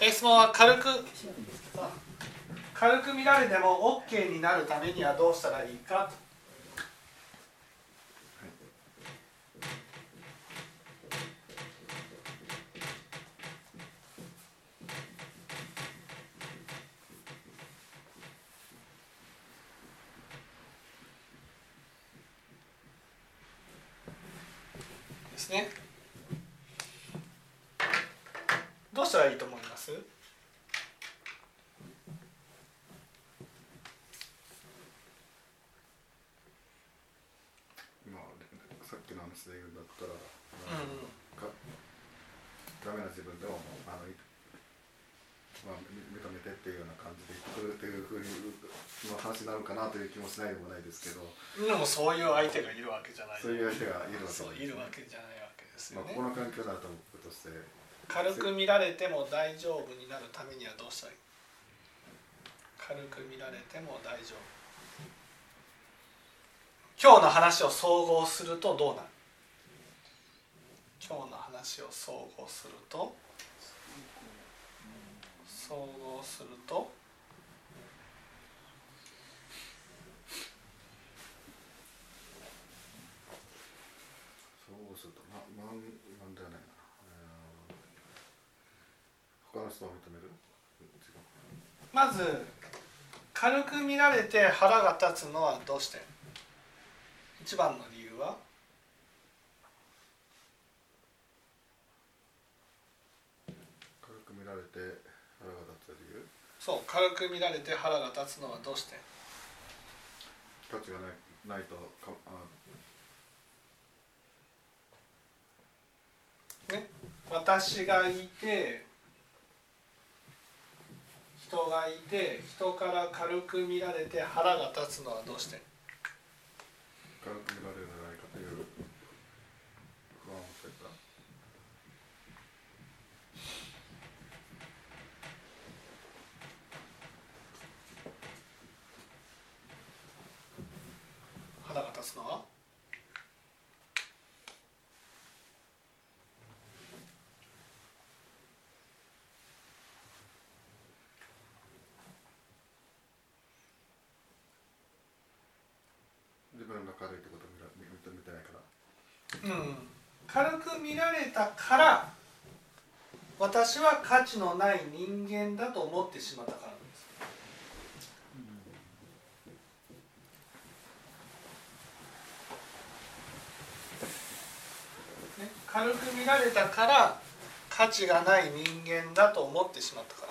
質問は軽く軽く見られても OK になるためにはどうしたらいいかとすねどうしたらいいと思いますまあさっきの話で言うんだったら、うんかダメな自分でもあの、いまあ、み認めてっていうような感じで言ってくるっていうふうにの話になるかなという気もしないでもないですけど。でもそういう相手がいるわけじゃない。そういう相手がいるわけそういでするわけじゃないわけですよまあ、ねこの環境だと僕として。軽く見られても大丈夫になるためにはどうしたらいい？軽く見られても大丈夫。今日の話を総合するとどうなる？今日の話を総合すると？総合するとそうするとまなんなんではないな、えー他の人を認める？まず軽く見られて腹が立つのはどうして？一番の理由は？軽く見られて腹が立つ理由？そう軽く見られて腹が立つのはどうして？価値がないないとかあね、私がいて人がいて人から軽く見られて腹が立つのはどうして？軽く見られるんじゃないかという不安を持ってた腹が立つのは自分が軽いってことを見ら見見てないから。うん。軽く見られたから私は価値のない人間だと思ってしまったからなんです。ね、軽く見られたから価値がない人間だと思ってしまったか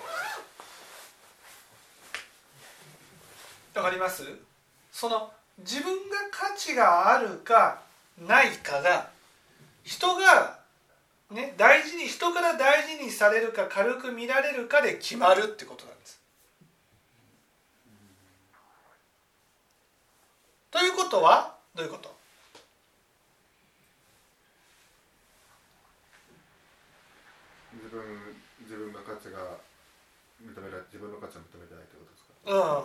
らわかります？その自分が価値があるかないかが人が、ね、大事に人から大事にされるか軽く見られるかで決まるってことなんです。ということはどういうこと？自分自分が価値が認められ自分の価値を認めてないってことですか、うん。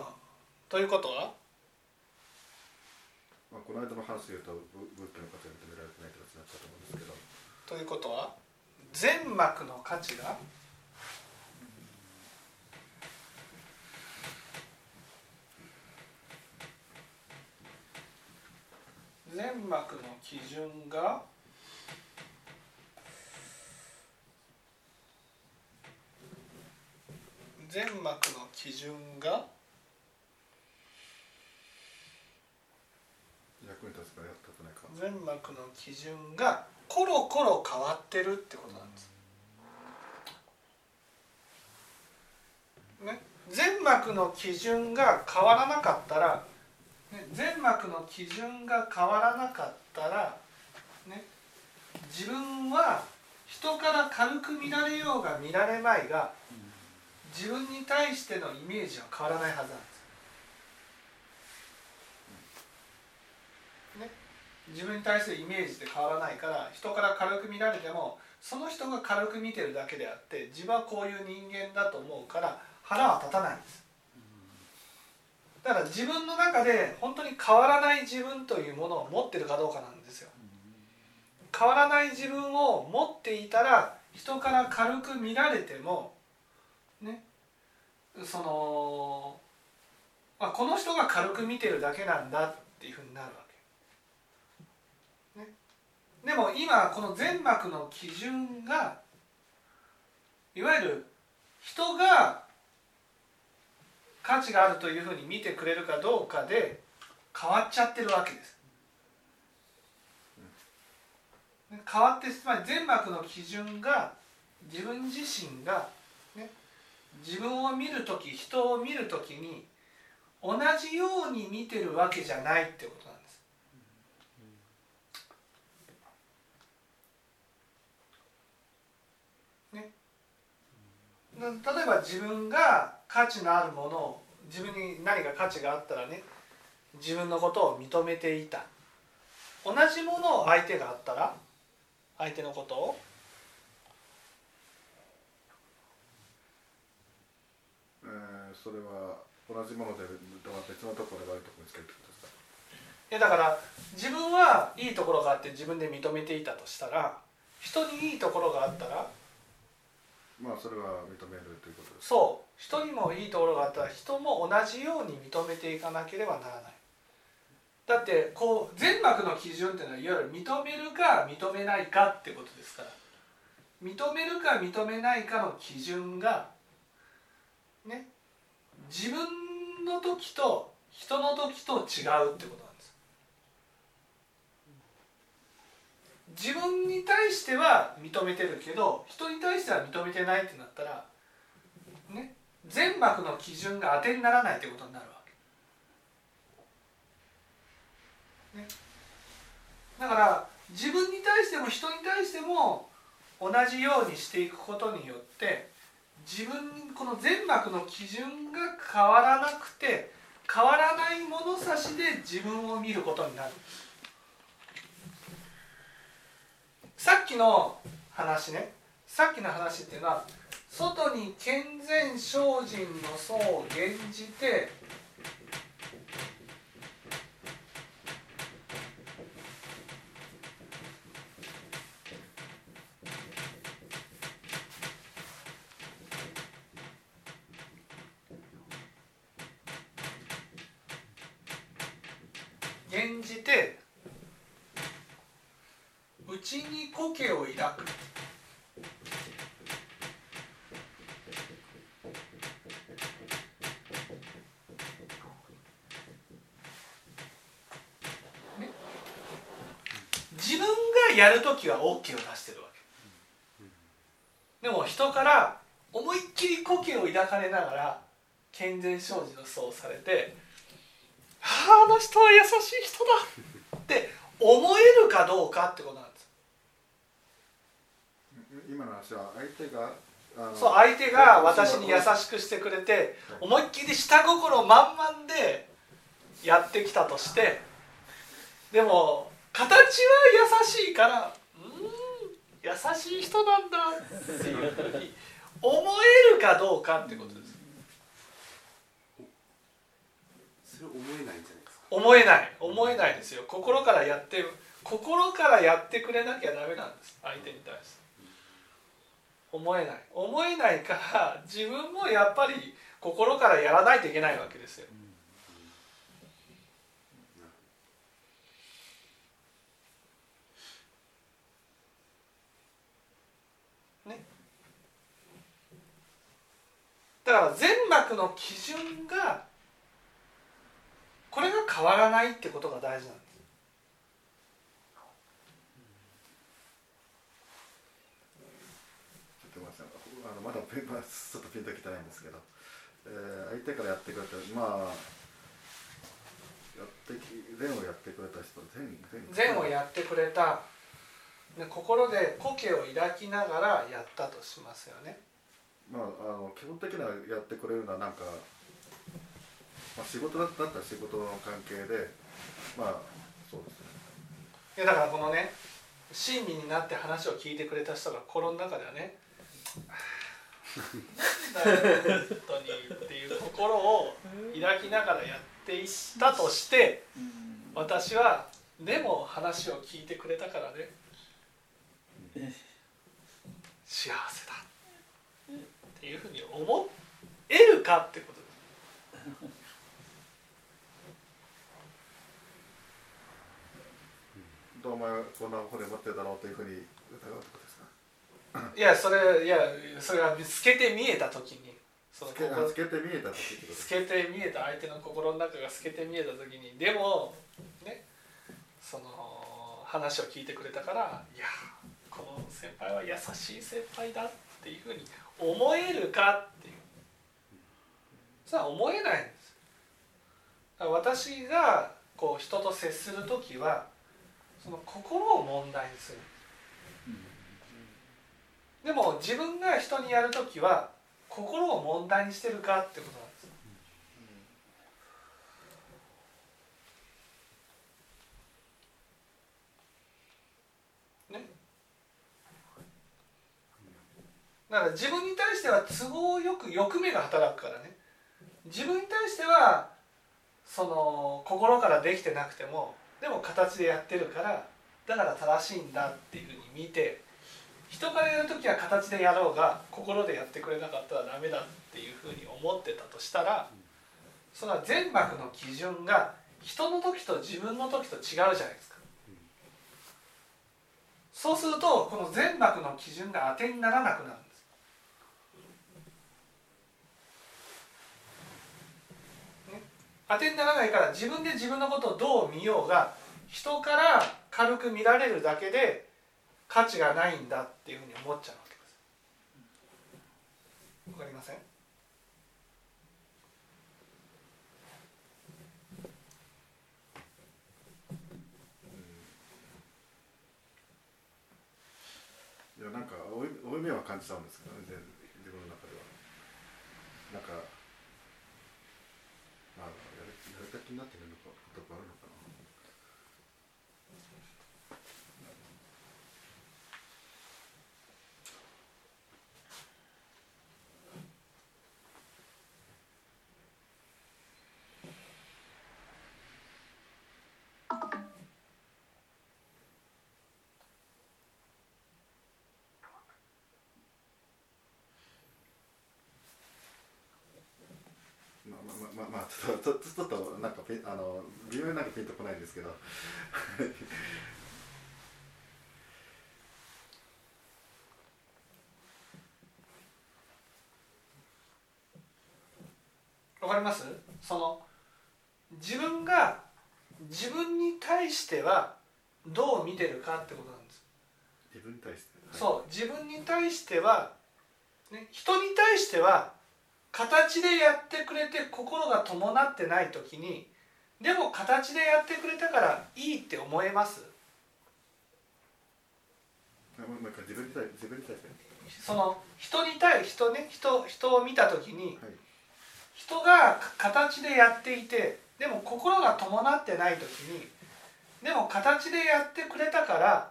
ということは？まあ、この間の話で言うと仏教の価値が認められてないってことになっちゃうと思うんですけど。ということは全膜の価値が？全膜の基準が？全膜の基準が役に立つか役立たなか全膜の基準がコロコロ変わってるってことなんです。ね、全膜の基準が変わらなかったら、ね、全膜の基準が変わらなかったら、ね、自分は人から軽く見られようが見られまいが自分に対してのイメージは変わらないはずなんです。ね、自分に対するイメージって変わらないから人から軽く見られてもその人が軽く見てるだけであって自分はこういう人間だと思うから腹は立たないんですだから自分の中で本当に変わらない自分というものを持ってるかどうかなんですよ変わらない自分を持っていたら人から軽く見られてもねその、まあ、この人が軽く見てるだけなんだっていうふうになるわ。でも今この全膜の基準がいわゆる人が価値があるというふうに見てくれるかどうかで変わっちゃってるわけです。変わってつまり全膜の基準が自分自身が、ね、自分を見る時人を見る時に同じように見てるわけじゃないってことなんです。ね、例えば自分が価値のあるものを自分に何か価値があったらね自分のことを認めていた。同じものを相手があったら相手のことをえー、それは同じもので別のところで悪いところにつけるってことですか？いやだから自分はいいところがあって自分で認めていたとしたら人にいいところがあったらまあそれは認めるということです。そう。人にもいいところがあったら人も同じように認めていかなければならない。だってこう全膜の基準っていうのはいわゆる認めるか認めないかってことですから。認めるか認めないかの基準がね自分の時と人の時と違うってことなんです自分に対しては認めてるけど人に対しては認めてないってなったらね全膜の基準が当てにならないってことになるわけ、ね、だから自分に対しても人に対しても同じようにしていくことによって自分この全膜の基準が変わらなくて変わらない物差しで自分を見ることになる。さっきの話ね。さっきの話っていうのは外に健全精進の層を減じて減じて内に苔を抱く自分がやる時は OK を出してるわけ。でも人から思いっきり苔を抱かれながら健全精進の層をされて「ああの人は優しい人だ」って思えるかどうかってことなんです。今の話は相手がそう相手が私に優しくしてくれて思いっきり下心満々でやってきたとしてでも形は優しいからうん優しい人なんだっていうふうに思えるかどうかってことです。それ思えないんじゃないですか？思えない。思えないですよ。心からやって心からやってくれなきゃダメなんです。相手に対して。思えない。思えないから自分もやっぱり心からやらないといけないわけですよだから全膜の基準がこれが変わらないってことが大事なんです。ちょっとごめんなさいあのまだペンまあちょっとピンときてないんですけど、えー、相手からやってくれたまあやってき善をやってくれた人善善。をやってくれた。で心で苔を抱きながらやったとしますよねまあ、あの基本的にはやってくれるのはなんか、まあ、仕事だったら仕事の関係でまあそうですね。いやだからこのね親身になって話を聞いてくれた人が心の中ではね「な んだよ本当に」っていう心を抱きながらやっていったとして私はでも話を聞いてくれたからね。幸せだっていうふうに思えるかってことですどうお前はこんな骨持ってるだろうというふうに疑うってことですか？いやそれいやそれは透けて見えた時に。そのつけて見えた時ってことです透けて見えた相手の心の中が透けて見えた時にでもねその話を聞いてくれたからいやこの先輩は優しい先輩だっていうふうに思えるかっていう。それは思えないんです。私がこう人と接する時はその心を問題にする。でも自分が人にやる時は心を問題にしてるかってことなんですねだから自分に対しては都合よく欲目が働くからね自分に対してはその心からできてなくてもでも形でやってるからだから正しいんだっていうふうに見て人からやる時は形でやろうが心でやってくれなかったらダメだっていうふうに思ってたとしたらそれは全幕の基準が人の時と自分の時と違うじゃないですか。そうするとこの全幕の基準が当てにならなくなるんです。ね当てにならないから自分で自分のことをどう見ようが人から軽く見られるだけで価値がないんだっていうふうに思っちゃうわけです。わかりません？いやなんか負い目は感じたんですけどね自分の中では。なんかまあやるやるた気になってるのかことがあるのかなまあまあまあちょっとちょっとなんかあの微妙になんかピンとこないんですけど。わかります？その自分が自分に対してはどう見てるかってことなんです。自分に対して、はい。そう自分に対しては、ね、人に対しては形でやってくれて心が伴ってない時にでも形でやってくれたからいいって思えます？その人に対人ね人人を見た時にはい。人が形でやっていてでも心が伴ってない時にでも形でやってくれたから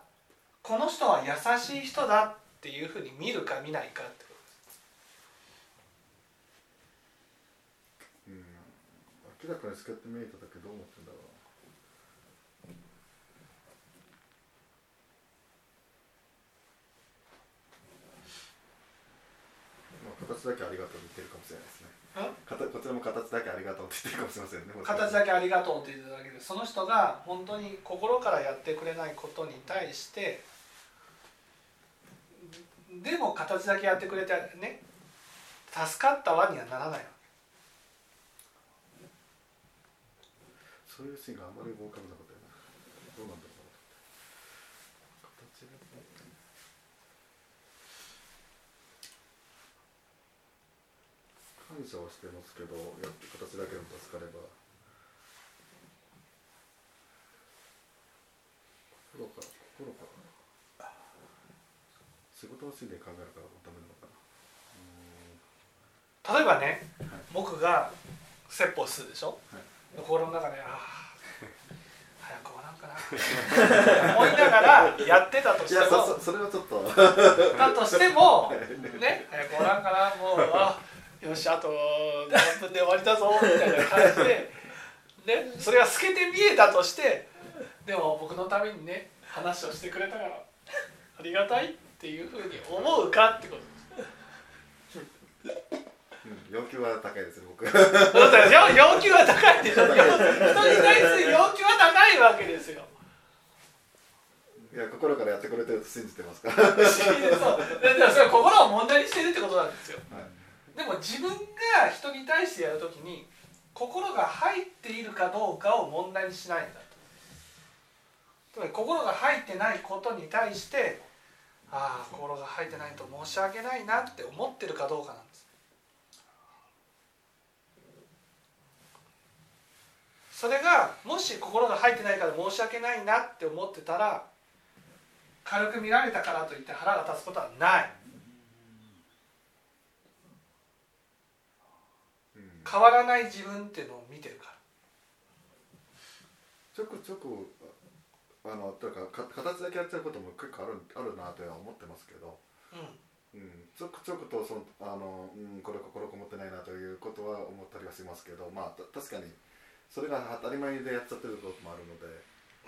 この人は優しい人だっていうふうに見るか見ないかってことですうん明らかに透けて見えただけどう思ってんだろうまあ形だけありがとうって言ってるかもしれないですねかたこちらも形だけありがとうって言ってるかもしれませんね形だけありがとうって言ってただけでその人が本当に心からやってくれないことに対してでも形だけやってくれてね助かった輪にはならないわそういうシーンがあまり思い浮かべなかったよ。などうなんだろうな形が感謝はしてますけどやって形だけでも助かれば心から心から仕事のシーンで考える。からダメなのかな例えばねはい僕が説法するでしょ？はい。心の中でああ早く終わらんかな。思いながらやってたといしてもそれはちょっと。だとしてもね早く終わらんかな。もうあよしあと何分で終わりだぞみたいな感じで、ね、それが透けて見えたとしてでも僕のためにね話をしてくれたからありがたいっていうふうに思うかってことです要求は高いですね僕。要求は高いでしょ 人に対する要求は高いわけですよ。いや心からやってくれてると信じてますから、そう。だからそれは心を問題にしてるってことなんですよ。はい。でも自分が人に対してやるときに心が入っているかどうかを問題にしないんだと。つまり心が入ってないことに対してああ心が入ってないと申し訳ないなって思ってるかどうかなんでそれがもし心が入ってないから申し訳ないなって思ってたら軽く見られたからといって腹が立つことはない。うん。変わらない自分っていうのを見てるから。ちょくちょくあのというかか形だけやっちゃうことも結構あるあるなとは思ってますけど、うん。うん、ちょくちょくとそのあの、うん、これ心こもってないなということは思ったりはしますけどまあた確かにそれが当たり前でやっちゃってることもあるので、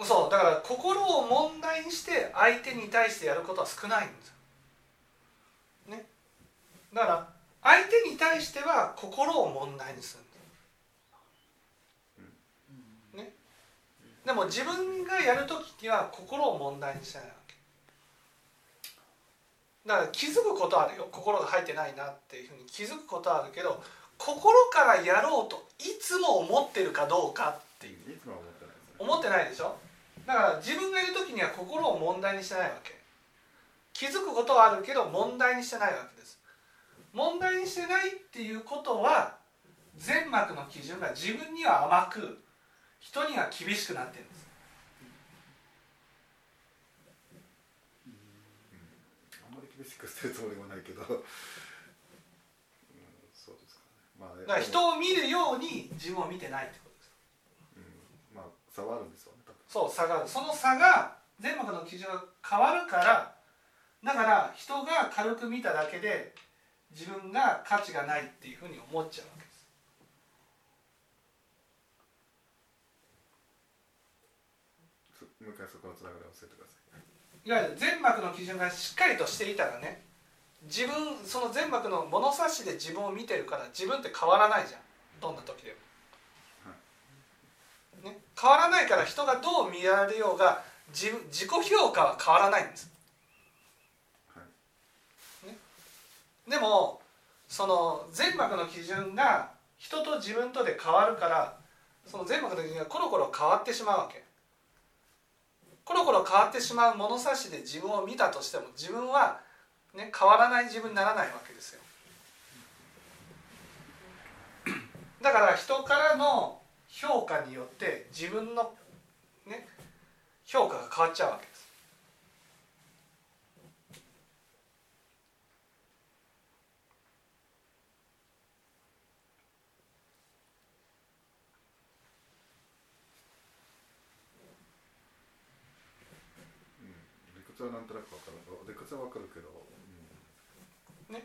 そうだから心を問題にして相手に対してやることは少ないんですよ。ね。だから相手に対しては心を問題にするんです。ね。でも自分がやる時には心を問題にしてないわけ。だから気づくことあるよ心が入ってないなっていうふうに気づくことはあるけど心からやろうといつも思ってるかどうかっていう。いつもは思ってないね。思ってないでしょ？だから自分がいる時には心を問題にしてないわけ。気づくことはあるけど問題にしてないわけです。問題にしてないっていうことは全膜の基準が自分には甘く人には厳しくなってるんです。あんまり厳しくしてるつもりもないけど、うん、そうですかね。まあ、だから人を見るように自分を見てないってことです。うん、まあ差はあるんですよね。そう差がある。その差が全膜の基準が変わるからだから人が軽く見ただけで自分が価値がないっていうふうに思っちゃうわけです。そもう一回そこのつながりを教えてください。いわゆる全膜の基準がしっかりとしていたらね自分その全膜の物差しで自分を見てるから自分って変わらないじゃん。どんな時でも、ね、変わらないから人がどう見られようが自分自己評価は変わらないんです。はい。でもその全膜の基準が人と自分とで変わるからその全膜の基準がコロコロ変わってしまうわけ。コロコロ変わってしまう物差しで自分を見たとしても自分は、ね、変わらない自分にならないわけですよ。だから人からの評価によって自分の、ね、評価が変わっちゃうわけです、理屈はなんとなくわかる。理屈はわかるけど、うん、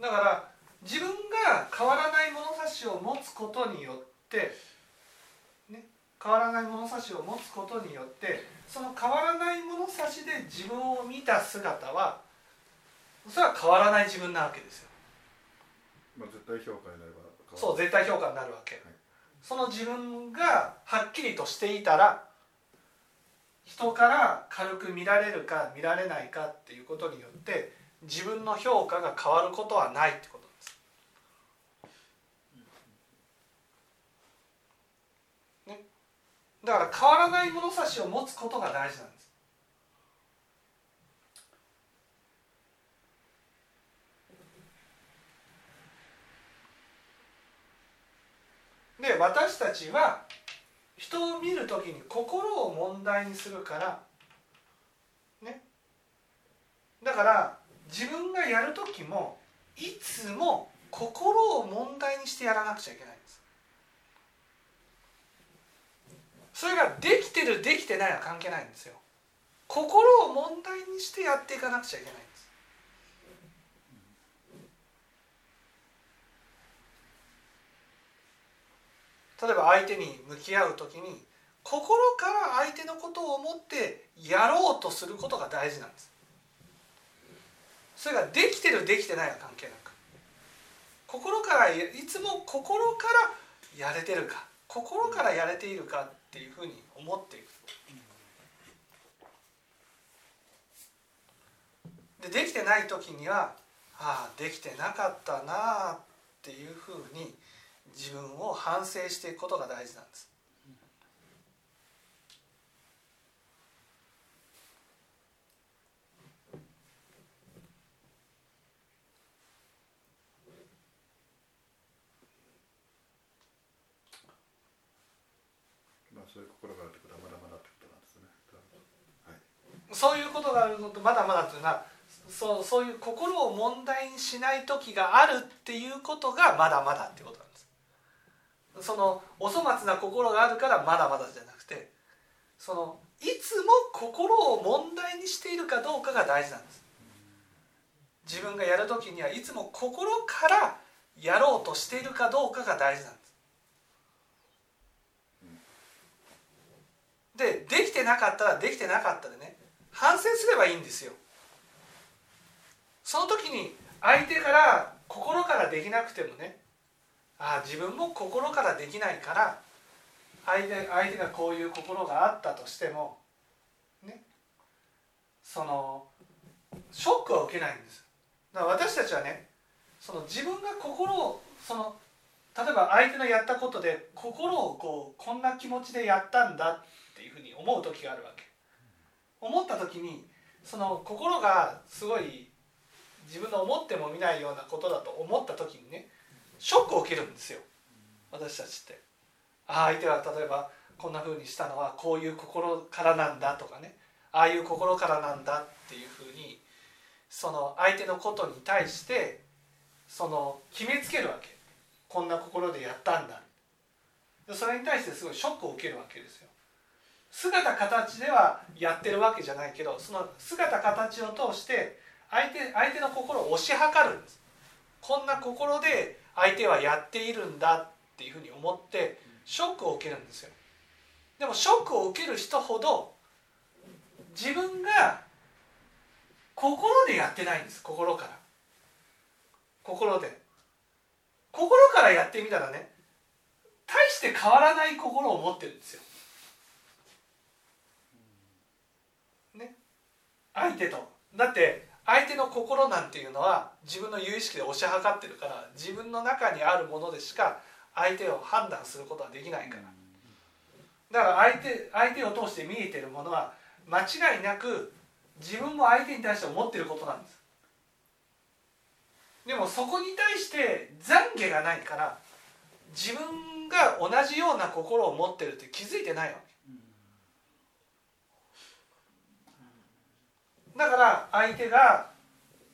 だから自分が変わらない物差しを持つことによって、ね、変わらない物差しを持つことによってその変わらない物差しで自分を見た姿はそれは変わらない自分なわけですよ。まあ絶対評価になればそう絶対評価になるわけ、はい。その自分がはっきりとしていたら人から軽く見られるか見られないかっていうことによって自分の評価が変わることはないってことです。ね、だから変わらない物差しを持つことが大事なんです。で私たちは人を見る時に心を問題にするからね。だから自分がやる時もいつも心を問題にしてやらなくちゃいけないんです。それができてるできてないは関係ないんですよ。心を問題にしてやっていかなくちゃいけないんです。例えば相手に向き合う時に心から相手のことを思ってやろうとすることが大事なんです。それができてるできてないは関係なく。心からいつも心からやれてるか。心からやれているかっていうふうに思っていくでできてない時にはああできてなかったなあっていうふうに自分を反省していくことが大事なんです。そういう心があるってことはまだまだってことなんですね。はい。そういうことがあるのとまだまだというのはそうそういう心を問題にしない時があるっていうことがまだまだっていうことなんです。そのお粗末な心があるからまだまだじゃなくてそのいつも心を問題にしているかどうかが大事なんです。自分がやる時にはいつも心からやろうとしているかどうかが大事なんです。でできてなかったらできてなかったでね反省すればいいんですよ。その時に相手から心からできなくてもねああ自分も心からできないから相手相手がこういう心があったとしてもねそのショックは受けないんです。だから私たちはねその自分が心をその例えば相手のやったことで心をこうこんな気持ちでやったんだっていうふうに思う時があるわけ。思った時にその心がすごい自分の思ってもみないようなことだと思った時にねショックを受けるんですよ。私たちって。あ相手は例えばこんなふうにしたのはこういう心からなんだとかね。ああいう心からなんだっていうふうにその相手のことに対してその決めつけるわけ。こんな心でやったんだ。それに対してすごいショックを受けるわけですよ。姿形ではやってるわけじゃないけどその姿形を通して相手相手の心を推し量るんです。こんな心で相手はやっているんだっていうふうに思ってショックを受けるんですよ。でもショックを受ける人ほど自分が心でやってないんです。心から。心で。心からやってみたらね大して変わらない心を持ってるんですよ。ね。相手と。だって相手の心なんていうのは自分の有意識で推し量ってるから自分の中にあるものでしか相手を判断することはできないから。だから相手相手を通して見えてるものは間違いなく自分も相手に対して思ってることなんです。でもそこに対して懺悔がないから自分が同じような心を持ってるって気づいてないわけ。だから相手が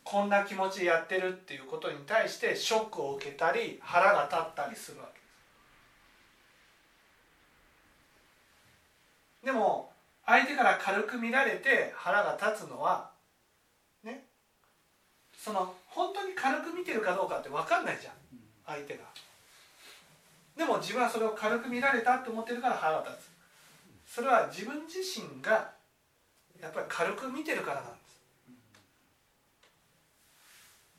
こんな気持ちでやってるっていうことに対してショックを受けたり腹が立ったりするわけ。ですでも相手から軽く見られて腹が立つのはねその本当に軽く見てるかどうかって分かんないじゃん。相手が。でも自分はそれを軽く見られたって思ってるから腹立つ。それは自分自身がやっぱり軽く見てるからなんで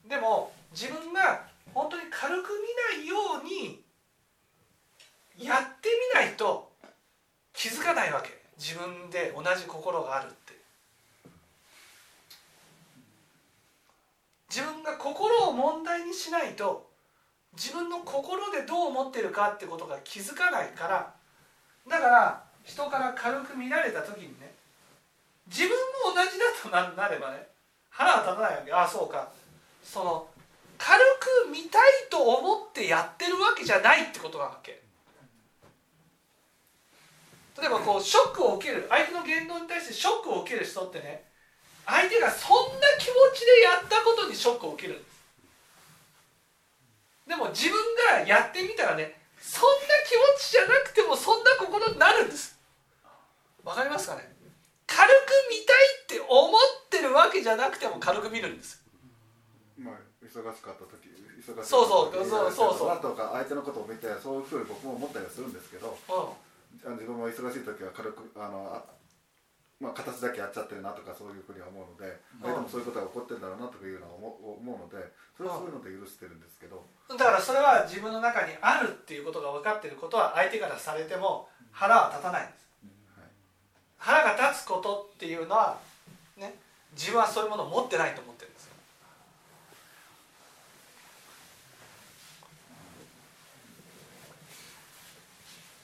す。でも自分が本当に軽く見ないようにやってみないと気づかないわけ。自分で同じ心があるって。自分が心を問題にしないと自分の心でどう思ってるかってことが気づかないからだから人から軽く見られた時にね自分も同じだとなればね腹が立たないわけ。ああそうか。その軽く見たいと思ってやってるわけじゃないってことなわけ。例えばこうショックを受ける。相手の言動に対してショックを受ける人ってね相手がそんな気持ちでやったことにショックを受けるんです。でも自分がやってみたらねそんな気持ちじゃなくてもそんな心になるんです。わかりますかね？軽く見たいって思ってるわけじゃなくても軽く見るんです。まあ忙しかった時忙しかった時そうそうそうそう。相手のことを見てそういうふうに僕も思ったりはするんですけどうん。自分も忙しい時は軽くあのあまあ、形だけやっちゃってるなとかそういうふうには思うので相手もそういうことが起こってるんだろうなというのは思う思うのでそれはそういうので許してるんですけど。だからそれは自分の中にあるっていうことが分かっていることは相手からされても腹は立たないんです。はい。腹が立つことっていうのはね自分はそういうものを持ってないと思ってるんですよ。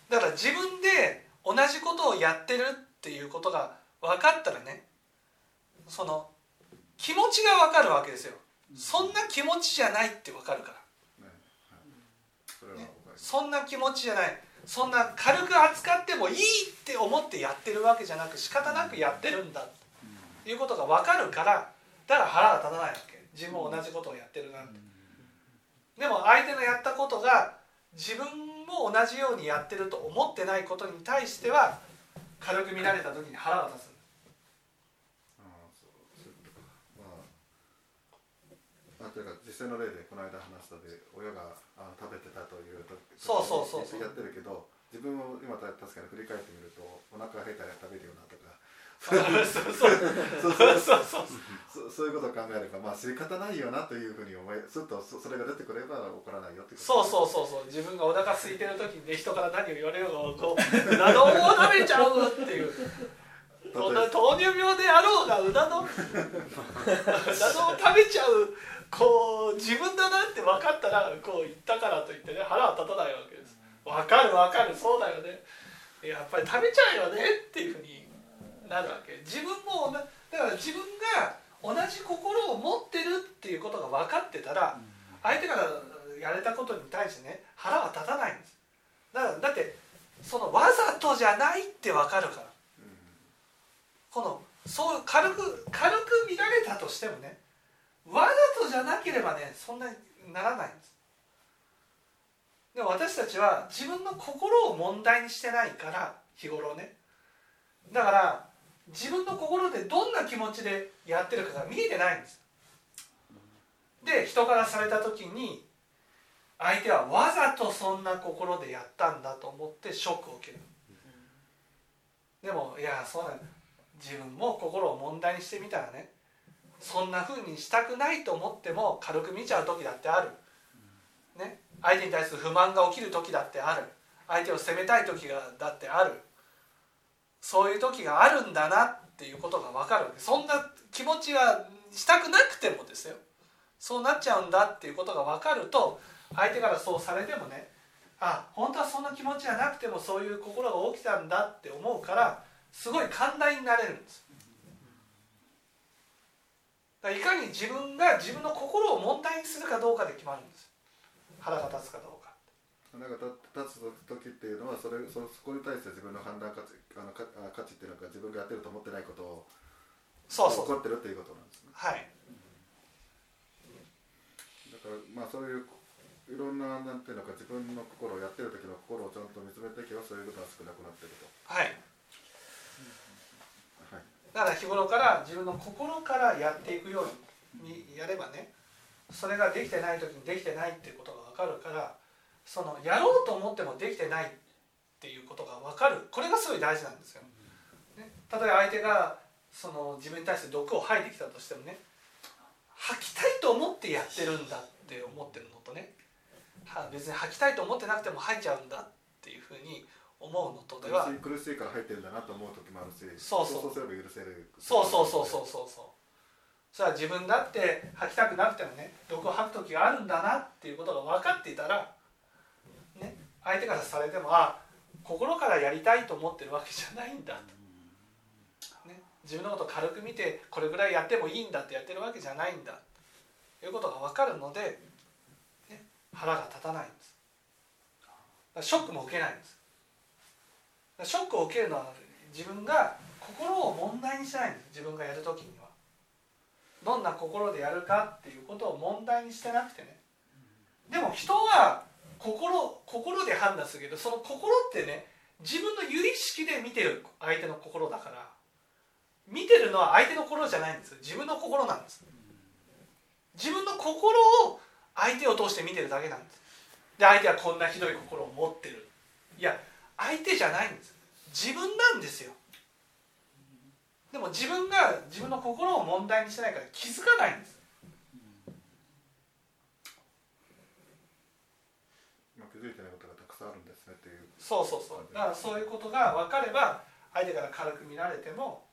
だから自分で同じことをやってるっていうことが分かったらねその気持ちが分かるわけですよ。そんな気持ちじゃないって分かるから。ねはい、そんな気持ちじゃない。そんな軽く扱ってもいいって思ってやってるわけじゃなく仕方なくやってるんだということが分かるからだから腹が立たないわけ。自分も同じことをやってるなって。でも相手のやったことが自分も同じようにやってると思ってないことに対しては軽く見られた時に腹が立つんだああそうそういうことかというか実際の例でこの間話したで親があの食べてたというとそうそうそうそう。やってるけど自分も今た確かに振り返ってみるとお腹が減ったら食べるよなとかそうそうそうそう。そうそそういうことを考えればまあ仕方ないよなというふうに思いするとそそれが出てくれば怒らないよってそうそうそうそう。自分がお腹空いてる時にね人から何を言われようがこううな丼を食べちゃうっていう糖尿病であろうがうな丼うな丼を食べちゃうこう自分だなって分かったらこう言ったからといってね腹は立たないわけです。分かる分かるそうだよね。やっぱり食べちゃうよねっていうふうになるわけ。自分もだから自分が同じ心を持ってるっていうことが分かってたら相手からやれたことに対してね腹は立たないんです。だからだってそのわざとじゃないって分かるから。このそう軽く軽く見られたとしてもねわざとじゃなければねそんなにならないんです。でも私たちは自分の心を問題にしてないから日頃ね。だから自分の心でどんな気持ちでやってるかが見えてないんです。で人からされた時に相手はわざとそんな心でやったんだと思ってショックを受ける。でもいやそうなんだ。自分も心を問題にしてみたらねそんな風にしたくないと思っても軽く見ちゃう時だってある、ね、相手に対する不満が起きる時だってある。相手を責めたい時がだってある。そういう時があるんだなっていうことが分かるそんな気持ちはしたくなくてもですよ。そうなっちゃうんだっていうことが分かると相手からそうされてもねあ本当はそんな気持ちじゃなくてもそういう心が起きたんだって思うからすごい寛大になれるんです。だからいかに自分が自分の心を問題にするかどうかで決まるんです。腹が立つかどうかなんか立つ時っていうのはそれそそこに対して自分の判断価値あの価値っていうのが自分がやってると思ってないことをそうそう。怒ってるっていうことなんですね。はい。だからまあそういういろんななんていうのか自分の心をやってる時の心をちゃんと見つめていけばそういうことは少なくなってると。はいはいだから日頃から自分の心からやっていくようにやればねそれができてない時にできてないっていうことが分かるからそのやろうと思ってもできてないっていうことが分かるこれがすごい大事なんですよ。ね、例えば相手がその自分に対して毒を吐いてきたとしてもね吐きたいと思ってやってるんだって思ってるのとね別に吐きたいと思ってなくても吐いちゃうんだっていうふうに思うのとでは苦しいから入ってるんだなと思う時もあるしそうそう。そうすれば許せるそうそうそうそうそうそう。それは自分だって吐きたくなくてもね毒を吐く時があるんだなっていうことが分かっていたら、ね、相手からされてもあ心からやりたいと思ってるわけじゃないんだと、ね、自分のことを軽く見てこれぐらいやってもいいんだってやってるわけじゃないんだということが分かるので、ね、腹が立たないんです。ショックも受けないんですショックを受けるのは自分が心を問題にしないんです。自分がやる時には。どんな心でやるかっていうことを問題にしてなくてね。でも人は心心で判断するけどその心ってね自分の有意識で見てる相手の心だから。見てるのは相手の心じゃないんです自分の心なんです。自分の心を相手を通して見てるだけなんです。で相手はこんなひどい心を持ってる。いや相手じゃないんです。自分なんですよ。でも自分が自分の心を問題にしてないから気づかないんです。まあ気づいてないことがたくさんあるんですねっていう。そうそうそう。だからそういうことが分かれば相手から軽く見られても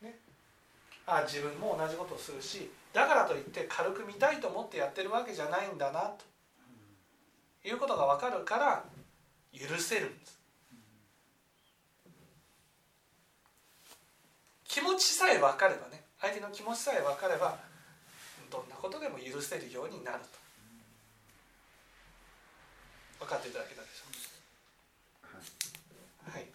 ねあ自分も同じことをするしだからといって軽く見たいと思ってやってるわけじゃないんだなと。いうことが分かるから許せるんです気持ちさえ分かればね相手の気持ちさえ分かればどんなことでも許せるようになると。分かっていただけたでしょうかはい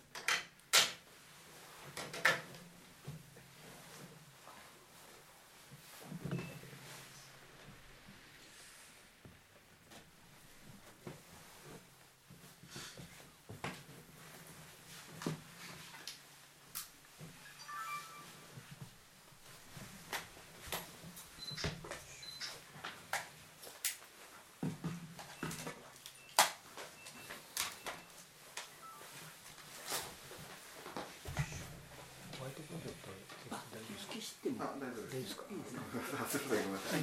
あ大丈夫ですか？すいませんごめんなさい